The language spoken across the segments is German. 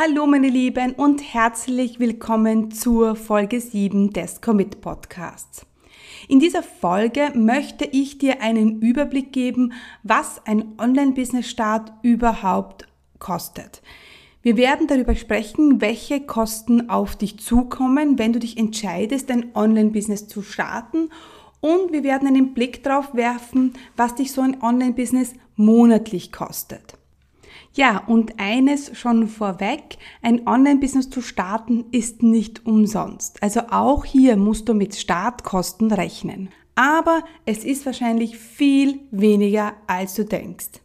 Hallo meine Lieben und herzlich willkommen zur Folge 7 des Commit Podcasts. In dieser Folge möchte ich dir einen Überblick geben, was ein Online-Business-Start überhaupt kostet. Wir werden darüber sprechen, welche Kosten auf dich zukommen, wenn du dich entscheidest, ein Online-Business zu starten. Und wir werden einen Blick darauf werfen, was dich so ein Online-Business monatlich kostet. Ja, und eines schon vorweg, ein Online-Business zu starten ist nicht umsonst. Also auch hier musst du mit Startkosten rechnen. Aber es ist wahrscheinlich viel weniger, als du denkst.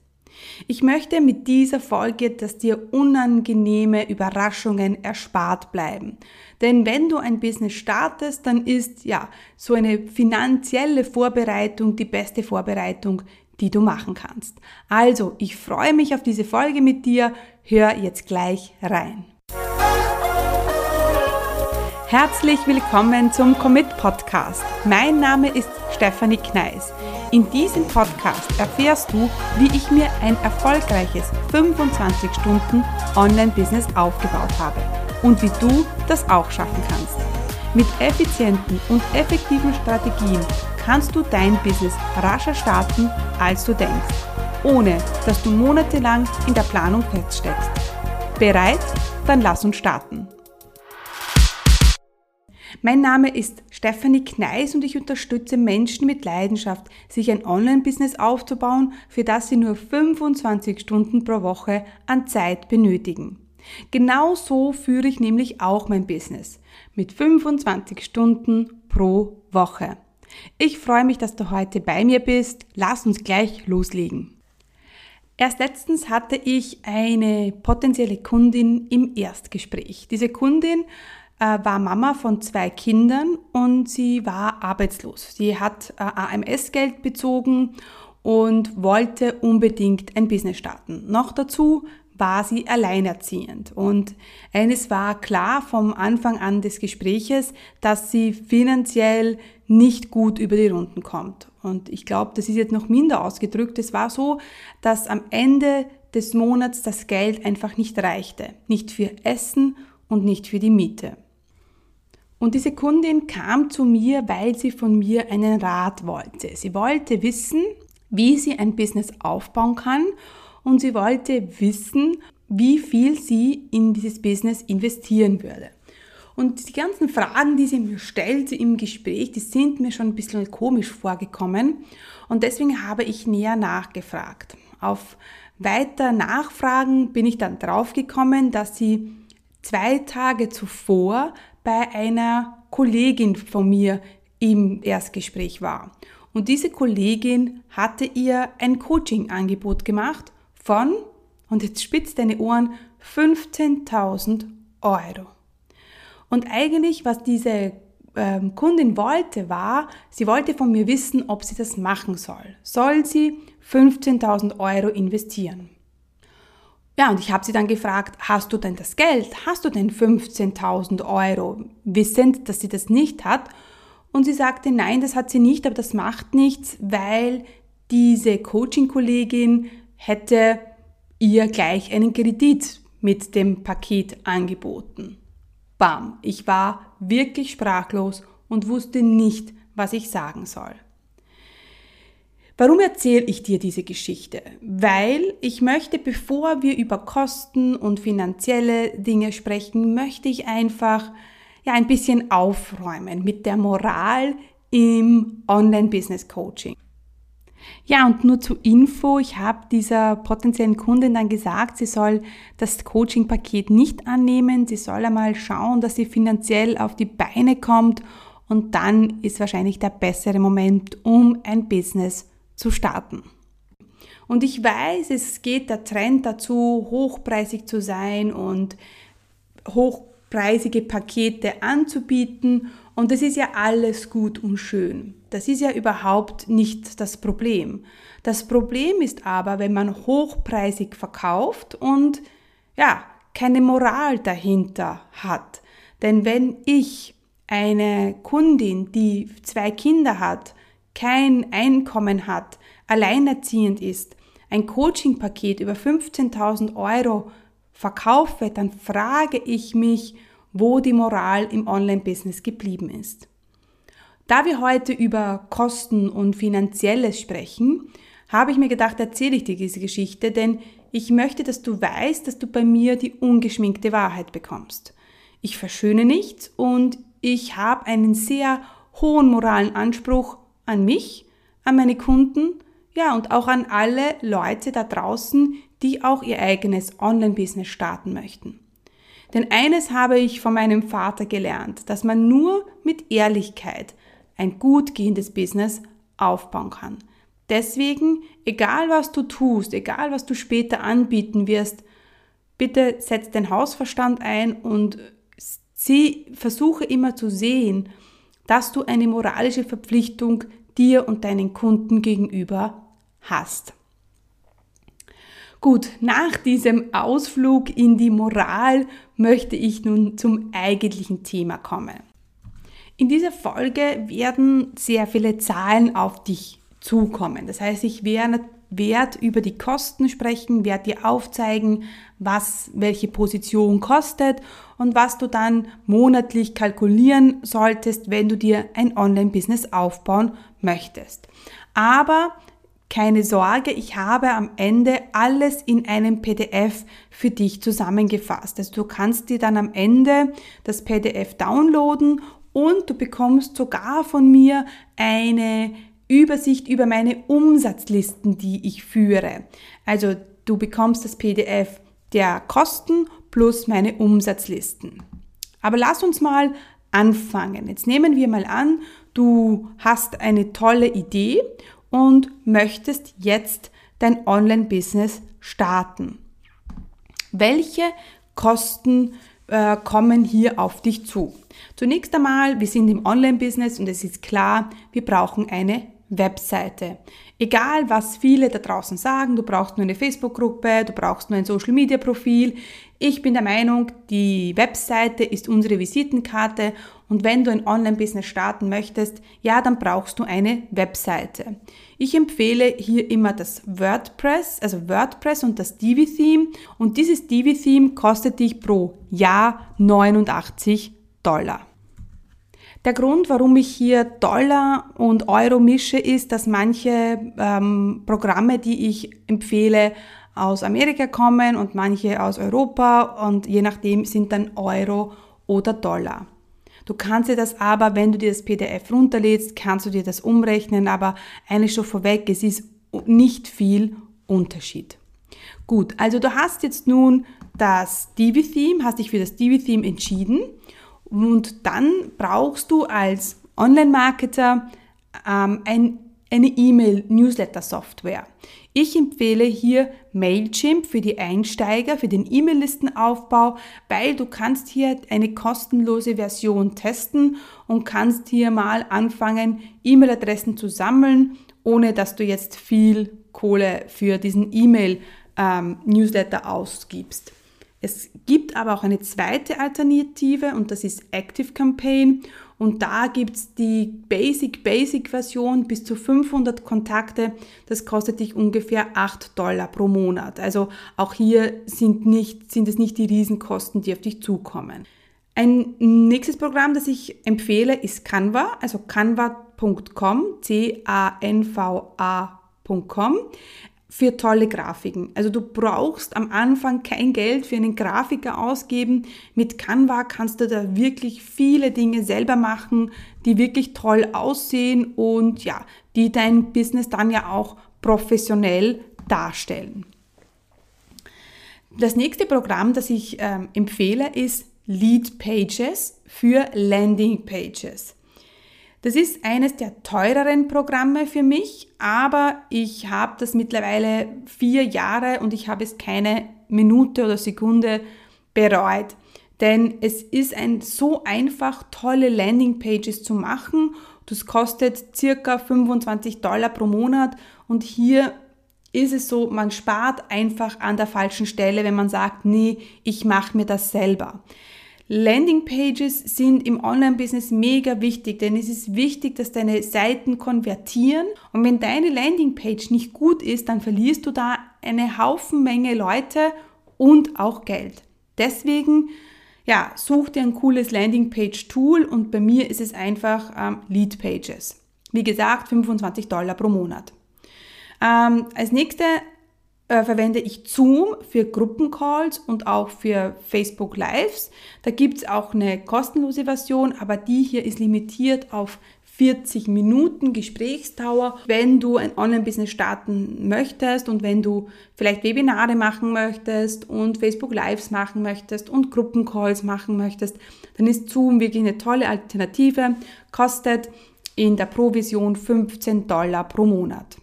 Ich möchte mit dieser Folge, dass dir unangenehme Überraschungen erspart bleiben. Denn wenn du ein Business startest, dann ist ja so eine finanzielle Vorbereitung die beste Vorbereitung, die du machen kannst. Also, ich freue mich auf diese Folge mit dir. Hör jetzt gleich rein. Herzlich willkommen zum Commit Podcast. Mein Name ist Stefanie Kneis. In diesem Podcast erfährst du, wie ich mir ein erfolgreiches 25 Stunden Online-Business aufgebaut habe und wie du das auch schaffen kannst. Mit effizienten und effektiven Strategien kannst du dein Business rascher starten, als du denkst, ohne dass du monatelang in der Planung feststeckst. Bereit? Dann lass uns starten. Mein Name ist Stefanie Kneis und ich unterstütze Menschen mit Leidenschaft, sich ein Online-Business aufzubauen, für das sie nur 25 Stunden pro Woche an Zeit benötigen. Genau so führe ich nämlich auch mein Business mit 25 Stunden pro Woche. Ich freue mich, dass du heute bei mir bist. Lass uns gleich loslegen. Erst letztens hatte ich eine potenzielle Kundin im Erstgespräch. Diese Kundin äh, war Mama von zwei Kindern und sie war arbeitslos. Sie hat äh, AMS-Geld bezogen und wollte unbedingt ein Business starten. Noch dazu war sie alleinerziehend. Und eines war klar vom Anfang an des Gespräches, dass sie finanziell nicht gut über die Runden kommt. Und ich glaube, das ist jetzt noch minder ausgedrückt. Es war so, dass am Ende des Monats das Geld einfach nicht reichte. Nicht für Essen und nicht für die Miete. Und diese Kundin kam zu mir, weil sie von mir einen Rat wollte. Sie wollte wissen, wie sie ein Business aufbauen kann und sie wollte wissen, wie viel sie in dieses Business investieren würde. Und die ganzen Fragen, die sie mir stellte im Gespräch, die sind mir schon ein bisschen komisch vorgekommen. Und deswegen habe ich näher nachgefragt. Auf weiter Nachfragen bin ich dann draufgekommen, dass sie zwei Tage zuvor bei einer Kollegin von mir im Erstgespräch war. Und diese Kollegin hatte ihr ein Coaching-Angebot gemacht von, und jetzt spitzt deine Ohren, 15.000 Euro. Und eigentlich, was diese ähm, Kundin wollte, war, sie wollte von mir wissen, ob sie das machen soll. Soll sie 15.000 Euro investieren? Ja, und ich habe sie dann gefragt, hast du denn das Geld? Hast du denn 15.000 Euro? Wissend, dass sie das nicht hat. Und sie sagte, nein, das hat sie nicht, aber das macht nichts, weil diese Coaching-Kollegin hätte ihr gleich einen Kredit mit dem Paket angeboten. Bam, ich war wirklich sprachlos und wusste nicht, was ich sagen soll. Warum erzähle ich dir diese Geschichte? Weil ich möchte, bevor wir über Kosten und finanzielle Dinge sprechen, möchte ich einfach ja ein bisschen aufräumen mit der Moral im Online-Business Coaching. Ja, und nur zur Info, ich habe dieser potenziellen Kundin dann gesagt, sie soll das Coaching-Paket nicht annehmen, sie soll einmal schauen, dass sie finanziell auf die Beine kommt und dann ist wahrscheinlich der bessere Moment, um ein Business zu starten. Und ich weiß, es geht der Trend dazu, hochpreisig zu sein und hochpreisige Pakete anzubieten und das ist ja alles gut und schön. Das ist ja überhaupt nicht das Problem. Das Problem ist aber, wenn man hochpreisig verkauft und ja, keine Moral dahinter hat. Denn wenn ich eine Kundin, die zwei Kinder hat, kein Einkommen hat, alleinerziehend ist, ein Coaching-Paket über 15.000 Euro verkaufe, dann frage ich mich, wo die Moral im Online-Business geblieben ist. Da wir heute über Kosten und Finanzielles sprechen, habe ich mir gedacht, erzähle ich dir diese Geschichte, denn ich möchte, dass du weißt, dass du bei mir die ungeschminkte Wahrheit bekommst. Ich verschöne nichts und ich habe einen sehr hohen moralen Anspruch an mich, an meine Kunden, ja, und auch an alle Leute da draußen, die auch ihr eigenes Online-Business starten möchten. Denn eines habe ich von meinem Vater gelernt, dass man nur mit Ehrlichkeit ein gut gehendes Business aufbauen kann. Deswegen, egal was du tust, egal was du später anbieten wirst, bitte setz den Hausverstand ein und sie versuche immer zu sehen, dass du eine moralische Verpflichtung dir und deinen Kunden gegenüber hast. Gut, nach diesem Ausflug in die Moral möchte ich nun zum eigentlichen Thema kommen. In dieser Folge werden sehr viele Zahlen auf dich zukommen. Das heißt, ich werde Wert über die Kosten sprechen, werde dir aufzeigen, was welche Position kostet und was du dann monatlich kalkulieren solltest, wenn du dir ein Online-Business aufbauen möchtest. Aber keine Sorge, ich habe am Ende alles in einem PDF für dich zusammengefasst. Also du kannst dir dann am Ende das PDF downloaden und du bekommst sogar von mir eine Übersicht über meine Umsatzlisten, die ich führe. Also du bekommst das PDF der Kosten plus meine Umsatzlisten. Aber lass uns mal anfangen. Jetzt nehmen wir mal an, du hast eine tolle Idee und möchtest jetzt dein Online-Business starten. Welche Kosten äh, kommen hier auf dich zu? Zunächst einmal, wir sind im Online-Business und es ist klar, wir brauchen eine Webseite. Egal, was viele da draußen sagen, du brauchst nur eine Facebook-Gruppe, du brauchst nur ein Social-Media-Profil. Ich bin der Meinung, die Webseite ist unsere Visitenkarte und wenn du ein Online-Business starten möchtest, ja, dann brauchst du eine Webseite. Ich empfehle hier immer das WordPress, also WordPress und das Divi-Theme und dieses Divi-Theme kostet dich pro Jahr 89 Dollar. Der Grund, warum ich hier Dollar und Euro mische, ist, dass manche ähm, Programme, die ich empfehle, aus Amerika kommen und manche aus Europa und je nachdem sind dann Euro oder Dollar. Du kannst dir das aber, wenn du dir das PDF runterlädst, kannst du dir das umrechnen, aber eigentlich schon vorweg, es ist nicht viel Unterschied. Gut, also du hast jetzt nun das Divi-Theme, hast dich für das Divi-Theme entschieden und dann brauchst du als Online-Marketer ähm, ein, eine E-Mail-Newsletter-Software. Ich empfehle hier Mailchimp für die Einsteiger, für den E-Mail-Listenaufbau, weil du kannst hier eine kostenlose Version testen und kannst hier mal anfangen, E-Mail-Adressen zu sammeln, ohne dass du jetzt viel Kohle für diesen E-Mail-Newsletter ähm, ausgibst. Es gibt aber auch eine zweite Alternative und das ist Active Campaign und da gibt es die Basic Basic Version bis zu 500 Kontakte. Das kostet dich ungefähr 8 Dollar pro Monat. Also auch hier sind, nicht, sind es nicht die Riesenkosten, die auf dich zukommen. Ein nächstes Programm, das ich empfehle, ist Canva, also canva.com, C-A-N-V-A.com für tolle Grafiken. Also du brauchst am Anfang kein Geld für einen Grafiker ausgeben. Mit Canva kannst du da wirklich viele Dinge selber machen, die wirklich toll aussehen und ja, die dein Business dann ja auch professionell darstellen. Das nächste Programm, das ich ähm, empfehle, ist Lead Pages für Landing Pages. Das ist eines der teureren Programme für mich, aber ich habe das mittlerweile vier Jahre und ich habe es keine Minute oder Sekunde bereut. Denn es ist ein so einfach, tolle Landingpages zu machen. Das kostet circa 25 Dollar pro Monat und hier ist es so, man spart einfach an der falschen Stelle, wenn man sagt, nee, ich mache mir das selber. Landingpages sind im Online-Business mega wichtig, denn es ist wichtig, dass deine Seiten konvertieren. Und wenn deine Landingpage nicht gut ist, dann verlierst du da eine Haufen Menge Leute und auch Geld. Deswegen, ja, such dir ein cooles Landingpage-Tool und bei mir ist es einfach ähm, Lead. Wie gesagt, 25 Dollar pro Monat. Ähm, als nächste äh, verwende ich Zoom für Gruppencalls und auch für Facebook Lives. Da gibt es auch eine kostenlose Version, aber die hier ist limitiert auf 40 Minuten Gesprächsdauer. Wenn du ein Online-Business starten möchtest und wenn du vielleicht Webinare machen möchtest und Facebook Lives machen möchtest und Gruppencalls machen möchtest, dann ist Zoom wirklich eine tolle Alternative, kostet in der Provision 15 Dollar pro Monat.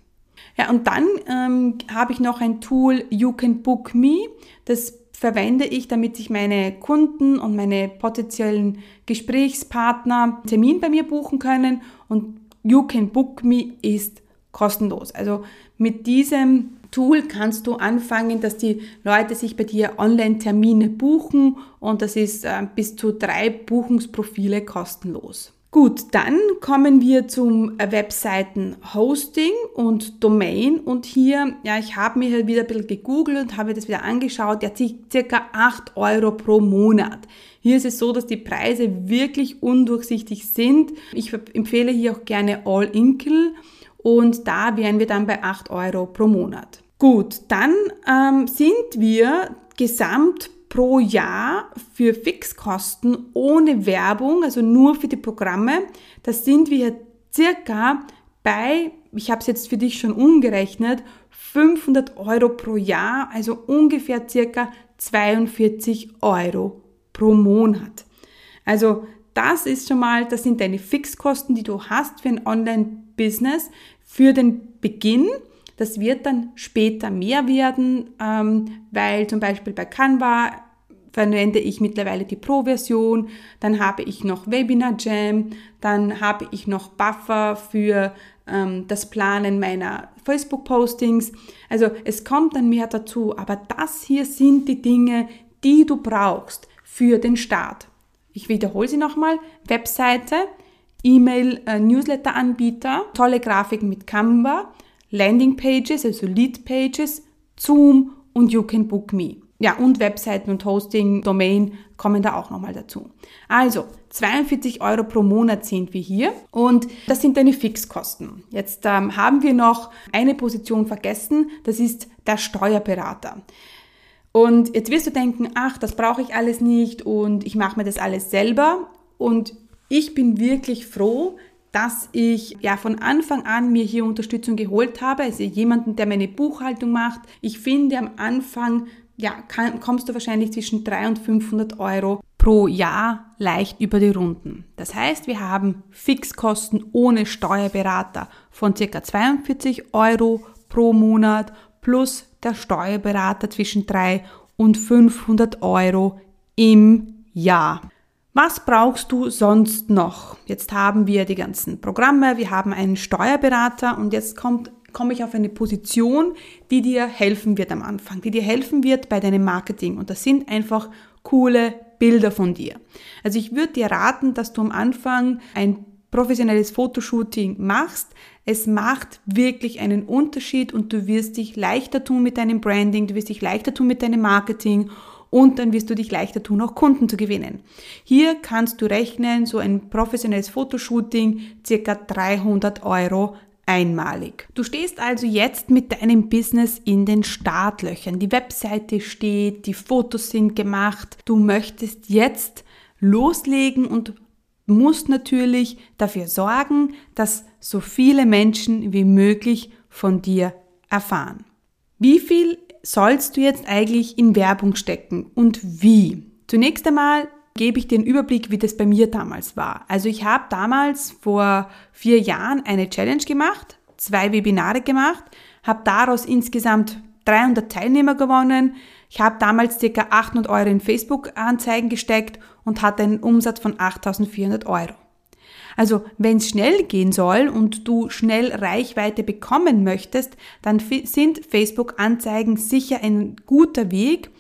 Ja, und dann ähm, habe ich noch ein Tool You Can Book Me. Das verwende ich, damit sich meine Kunden und meine potenziellen Gesprächspartner Termin bei mir buchen können. Und You Can Book Me ist kostenlos. Also mit diesem Tool kannst du anfangen, dass die Leute sich bei dir Online-Termine buchen und das ist äh, bis zu drei Buchungsprofile kostenlos. Gut, dann kommen wir zum Webseiten Hosting und Domain und hier, ja, ich habe mir hier wieder ein bisschen gegoogelt und habe das wieder angeschaut, ja, circa 8 Euro pro Monat. Hier ist es so, dass die Preise wirklich undurchsichtig sind. Ich empfehle hier auch gerne All-Inkle und da wären wir dann bei 8 Euro pro Monat. Gut, dann ähm, sind wir gesamt pro Jahr für Fixkosten ohne Werbung, also nur für die Programme, das sind wir circa bei, ich habe es jetzt für dich schon umgerechnet, 500 Euro pro Jahr, also ungefähr circa 42 Euro pro Monat. Also das ist schon mal, das sind deine Fixkosten, die du hast für ein Online-Business für den Beginn. Das wird dann später mehr werden, ähm, weil zum Beispiel bei Canva verwende ich mittlerweile die Pro-Version, dann habe ich noch Webinar Jam, dann habe ich noch Buffer für ähm, das Planen meiner Facebook-Postings. Also es kommt dann mehr dazu, aber das hier sind die Dinge, die du brauchst für den Start. Ich wiederhole sie nochmal. Webseite, E-Mail-Newsletter-Anbieter, äh, tolle Grafiken mit Canva, Landingpages, also Lead-Pages, Zoom und You Can Book Me. Ja, und Webseiten und Hosting, Domain kommen da auch nochmal dazu. Also, 42 Euro pro Monat sind wir hier und das sind deine Fixkosten. Jetzt ähm, haben wir noch eine Position vergessen, das ist der Steuerberater. Und jetzt wirst du denken, ach, das brauche ich alles nicht und ich mache mir das alles selber. Und ich bin wirklich froh, dass ich ja von Anfang an mir hier Unterstützung geholt habe, also jemanden, der meine Buchhaltung macht. Ich finde am Anfang ja, kann, kommst du wahrscheinlich zwischen 300 und 500 Euro pro Jahr leicht über die Runden. Das heißt, wir haben Fixkosten ohne Steuerberater von circa 42 Euro pro Monat plus der Steuerberater zwischen 300 und 500 Euro im Jahr. Was brauchst du sonst noch? Jetzt haben wir die ganzen Programme, wir haben einen Steuerberater und jetzt kommt, komme ich auf eine Position, die dir helfen wird am Anfang, die dir helfen wird bei deinem Marketing. Und das sind einfach coole Bilder von dir. Also ich würde dir raten, dass du am Anfang ein professionelles Fotoshooting machst. Es macht wirklich einen Unterschied und du wirst dich leichter tun mit deinem Branding, du wirst dich leichter tun mit deinem Marketing und dann wirst du dich leichter tun, auch Kunden zu gewinnen. Hier kannst du rechnen, so ein professionelles Fotoshooting circa 300 Euro einmalig. Du stehst also jetzt mit deinem Business in den Startlöchern. Die Webseite steht, die Fotos sind gemacht. Du möchtest jetzt loslegen und musst natürlich dafür sorgen, dass so viele Menschen wie möglich von dir erfahren. Wie viel sollst du jetzt eigentlich in Werbung stecken und wie? Zunächst einmal gebe ich dir einen Überblick, wie das bei mir damals war. Also ich habe damals vor vier Jahren eine Challenge gemacht, zwei Webinare gemacht, habe daraus insgesamt 300 Teilnehmer gewonnen. Ich habe damals ca. 800 Euro in Facebook-Anzeigen gesteckt und hatte einen Umsatz von 8400 Euro. Also wenn es schnell gehen soll und du schnell Reichweite bekommen möchtest, dann sind Facebook-Anzeigen sicher ein guter Weg.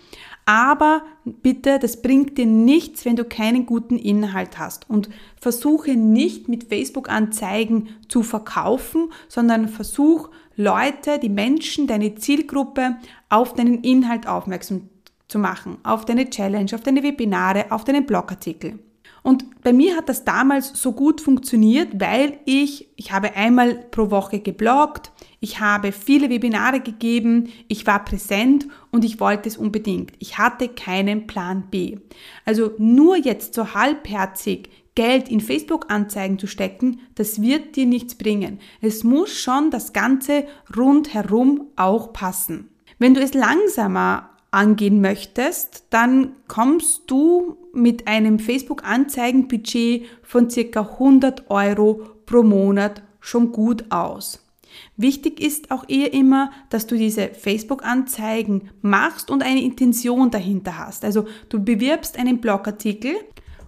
Aber bitte, das bringt dir nichts, wenn du keinen guten Inhalt hast. Und versuche nicht mit Facebook-Anzeigen zu verkaufen, sondern versuch Leute, die Menschen, deine Zielgruppe auf deinen Inhalt aufmerksam zu machen auf deine Challenge, auf deine Webinare, auf deinen Blogartikel. Und bei mir hat das damals so gut funktioniert, weil ich, ich habe einmal pro Woche gebloggt, ich habe viele Webinare gegeben, ich war präsent und ich wollte es unbedingt. Ich hatte keinen Plan B. Also nur jetzt so halbherzig Geld in Facebook-Anzeigen zu stecken, das wird dir nichts bringen. Es muss schon das Ganze rundherum auch passen. Wenn du es langsamer angehen möchtest, dann kommst du mit einem Facebook-Anzeigenbudget von circa 100 Euro pro Monat schon gut aus. Wichtig ist auch eher immer, dass du diese Facebook-Anzeigen machst und eine Intention dahinter hast. Also du bewirbst einen Blogartikel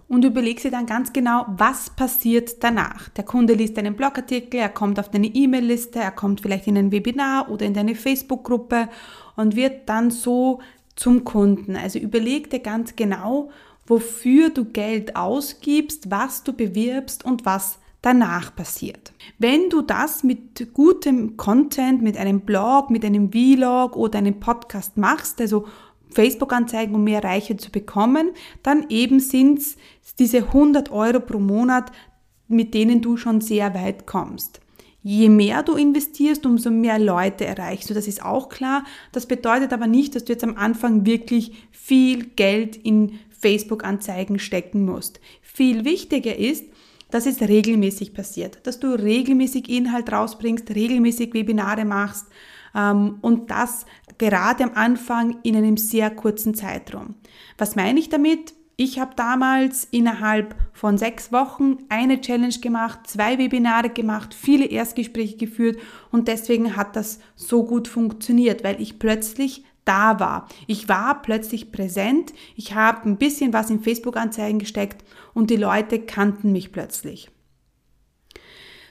und überlegst dir dann ganz genau, was passiert danach. Der Kunde liest deinen Blogartikel, er kommt auf deine E-Mail-Liste, er kommt vielleicht in ein Webinar oder in deine Facebook-Gruppe und wird dann so zum Kunden. Also überleg dir ganz genau, wofür du Geld ausgibst, was du bewirbst und was danach passiert. Wenn du das mit gutem Content, mit einem Blog, mit einem Vlog oder einem Podcast machst, also Facebook-Anzeigen, um mehr Reiche zu bekommen, dann eben sind es diese 100 Euro pro Monat, mit denen du schon sehr weit kommst. Je mehr du investierst, umso mehr Leute erreichst du. Das ist auch klar. Das bedeutet aber nicht, dass du jetzt am Anfang wirklich viel Geld in Facebook-Anzeigen stecken musst. Viel wichtiger ist, dass es regelmäßig passiert, dass du regelmäßig Inhalt rausbringst, regelmäßig Webinare machst ähm, und das gerade am Anfang in einem sehr kurzen Zeitraum. Was meine ich damit? Ich habe damals innerhalb von sechs Wochen eine Challenge gemacht, zwei Webinare gemacht, viele Erstgespräche geführt und deswegen hat das so gut funktioniert, weil ich plötzlich da war. Ich war plötzlich präsent, ich habe ein bisschen was in Facebook-Anzeigen gesteckt und die Leute kannten mich plötzlich.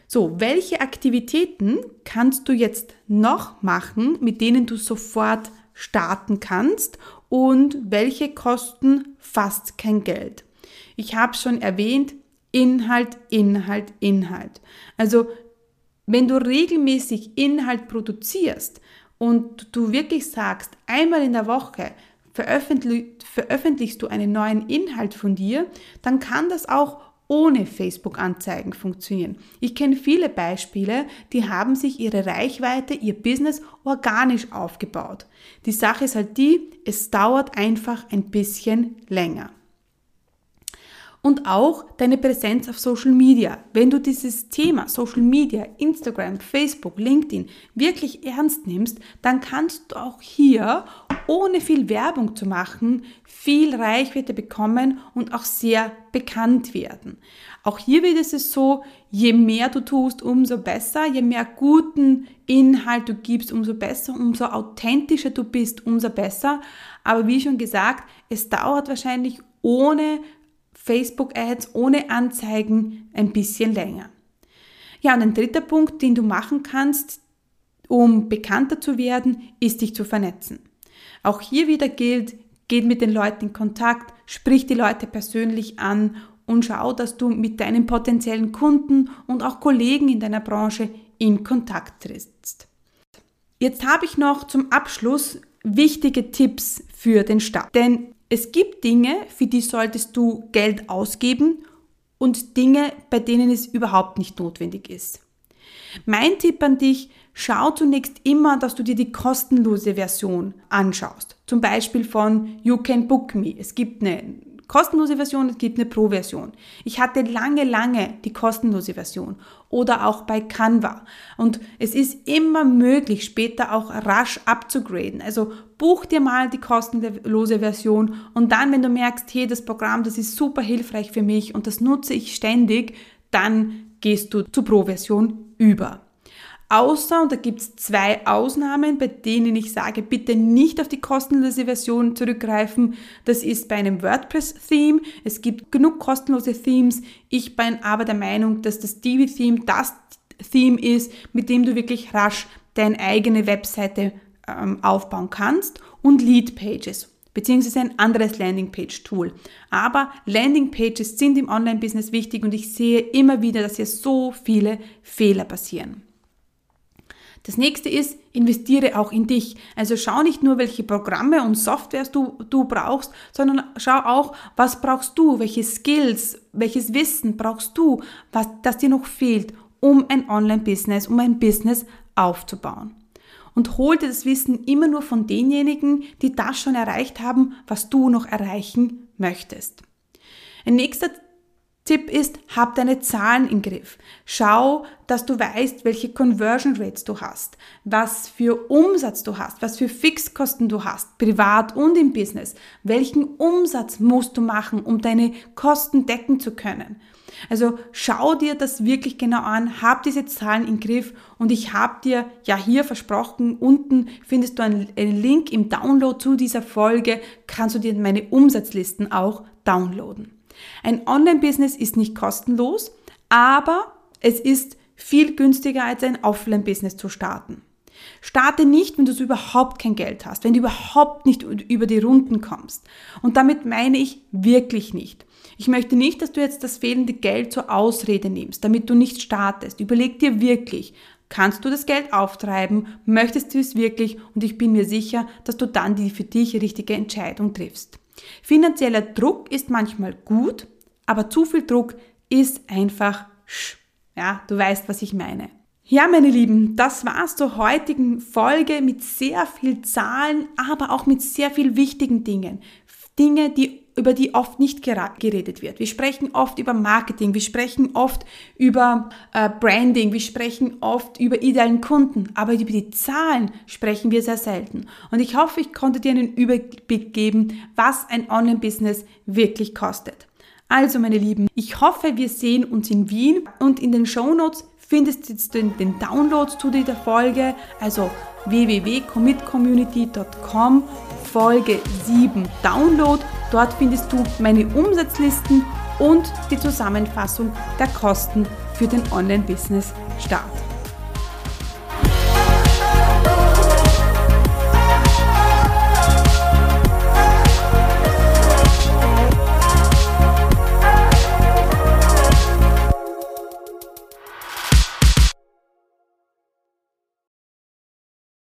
So, welche Aktivitäten kannst du jetzt noch machen, mit denen du sofort starten kannst und welche kosten fast kein Geld? Ich habe schon erwähnt, Inhalt, Inhalt, Inhalt. Also wenn du regelmäßig Inhalt produzierst, und du wirklich sagst, einmal in der Woche veröffentlich, veröffentlichst du einen neuen Inhalt von dir, dann kann das auch ohne Facebook-Anzeigen funktionieren. Ich kenne viele Beispiele, die haben sich ihre Reichweite, ihr Business organisch aufgebaut. Die Sache ist halt die, es dauert einfach ein bisschen länger und auch deine Präsenz auf Social Media. Wenn du dieses Thema Social Media, Instagram, Facebook, LinkedIn wirklich ernst nimmst, dann kannst du auch hier, ohne viel Werbung zu machen, viel Reichweite bekommen und auch sehr bekannt werden. Auch hier wird es so, je mehr du tust, umso besser, je mehr guten Inhalt du gibst, umso besser, umso authentischer du bist, umso besser. Aber wie schon gesagt, es dauert wahrscheinlich ohne Facebook-Ads ohne Anzeigen ein bisschen länger. Ja, und ein dritter Punkt, den du machen kannst, um bekannter zu werden, ist dich zu vernetzen. Auch hier wieder gilt, geht mit den Leuten in Kontakt, sprich die Leute persönlich an und schau, dass du mit deinen potenziellen Kunden und auch Kollegen in deiner Branche in Kontakt trittst. Jetzt habe ich noch zum Abschluss wichtige Tipps für den Start. Denn es gibt Dinge, für die solltest du Geld ausgeben und Dinge, bei denen es überhaupt nicht notwendig ist. Mein Tipp an dich, schau zunächst immer, dass du dir die kostenlose Version anschaust. Zum Beispiel von You Can Book Me. Es gibt eine kostenlose Version, es gibt eine Pro-Version. Ich hatte lange, lange die kostenlose Version oder auch bei Canva. Und es ist immer möglich, später auch rasch abzugraden. Also buch dir mal die kostenlose Version und dann, wenn du merkst, hey, das Programm, das ist super hilfreich für mich und das nutze ich ständig, dann gehst du zur Pro-Version über. Außer, und da gibt es zwei Ausnahmen, bei denen ich sage, bitte nicht auf die kostenlose Version zurückgreifen. Das ist bei einem WordPress-Theme. Es gibt genug kostenlose Themes. Ich bin aber der Meinung, dass das Divi-Theme das Theme ist, mit dem du wirklich rasch deine eigene Webseite ähm, aufbauen kannst und Lead-Pages beziehungsweise ein anderes Landingpage-Tool. Aber Landingpages sind im Online-Business wichtig und ich sehe immer wieder, dass hier so viele Fehler passieren. Das nächste ist, investiere auch in dich. Also schau nicht nur, welche Programme und Softwares du, du brauchst, sondern schau auch, was brauchst du, welche Skills, welches Wissen brauchst du, was das dir noch fehlt, um ein Online-Business, um ein Business aufzubauen. Und hol dir das Wissen immer nur von denjenigen, die das schon erreicht haben, was du noch erreichen möchtest. Ein nächster Tipp ist, hab deine Zahlen im Griff. Schau, dass du weißt, welche Conversion Rates du hast, was für Umsatz du hast, was für Fixkosten du hast, privat und im Business. Welchen Umsatz musst du machen, um deine Kosten decken zu können? Also schau dir das wirklich genau an, hab diese Zahlen im Griff und ich habe dir ja hier versprochen, unten findest du einen, einen Link im Download zu dieser Folge, kannst du dir meine Umsatzlisten auch downloaden. Ein Online-Business ist nicht kostenlos, aber es ist viel günstiger als ein Offline-Business zu starten. Starte nicht, wenn du überhaupt kein Geld hast, wenn du überhaupt nicht über die Runden kommst. Und damit meine ich wirklich nicht. Ich möchte nicht, dass du jetzt das fehlende Geld zur Ausrede nimmst, damit du nicht startest. Überleg dir wirklich, kannst du das Geld auftreiben, möchtest du es wirklich und ich bin mir sicher, dass du dann die für dich richtige Entscheidung triffst. Finanzieller Druck ist manchmal gut, aber zu viel Druck ist einfach sch. Ja, du weißt, was ich meine. Ja, meine Lieben, das war's zur heutigen Folge mit sehr viel Zahlen, aber auch mit sehr viel wichtigen Dingen. Dinge, die über die oft nicht geredet wird. Wir sprechen oft über Marketing, wir sprechen oft über äh, Branding, wir sprechen oft über idealen Kunden, aber über die Zahlen sprechen wir sehr selten. Und ich hoffe, ich konnte dir einen Überblick geben, was ein Online-Business wirklich kostet. Also, meine Lieben, ich hoffe, wir sehen uns in Wien und in den Show Notes findest du den Download zu dieser Folge, also www.commitcommunity.com Folge 7 Download. Dort findest du meine Umsatzlisten und die Zusammenfassung der Kosten für den Online-Business-Start.